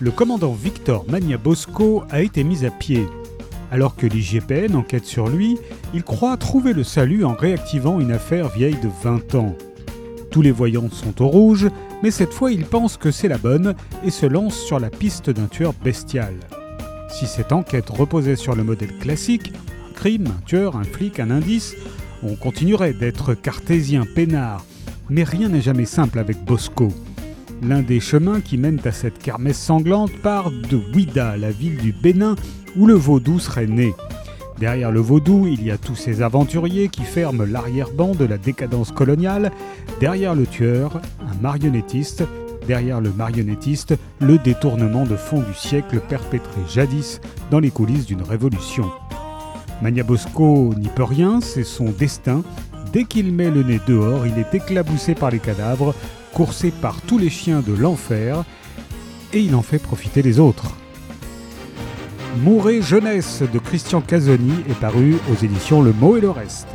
le commandant Victor Magnabosco a été mis à pied. Alors que l'IGPN enquête sur lui, il croit trouver le salut en réactivant une affaire vieille de 20 ans. Tous les voyants sont au rouge, mais cette fois il pense que c'est la bonne et se lance sur la piste d'un tueur bestial. Si cette enquête reposait sur le modèle classique, un crime, un tueur, un flic, un indice, on continuerait d'être cartésien, peinard. Mais rien n'est jamais simple avec Bosco. L'un des chemins qui mènent à cette kermesse sanglante part de Ouida, la ville du Bénin, où le vaudou serait né. Derrière le vaudou, il y a tous ces aventuriers qui ferment l'arrière-ban de la décadence coloniale. Derrière le tueur, un marionnettiste. Derrière le marionnettiste, le détournement de fond du siècle perpétré jadis dans les coulisses d'une révolution. Mania Bosco n'y peut rien, c'est son destin. Dès qu'il met le nez dehors, il est éclaboussé par les cadavres, coursé par tous les chiens de l'enfer, et il en fait profiter les autres. Mouret jeunesse de Christian Casoni est paru aux éditions Le Mot et le Reste.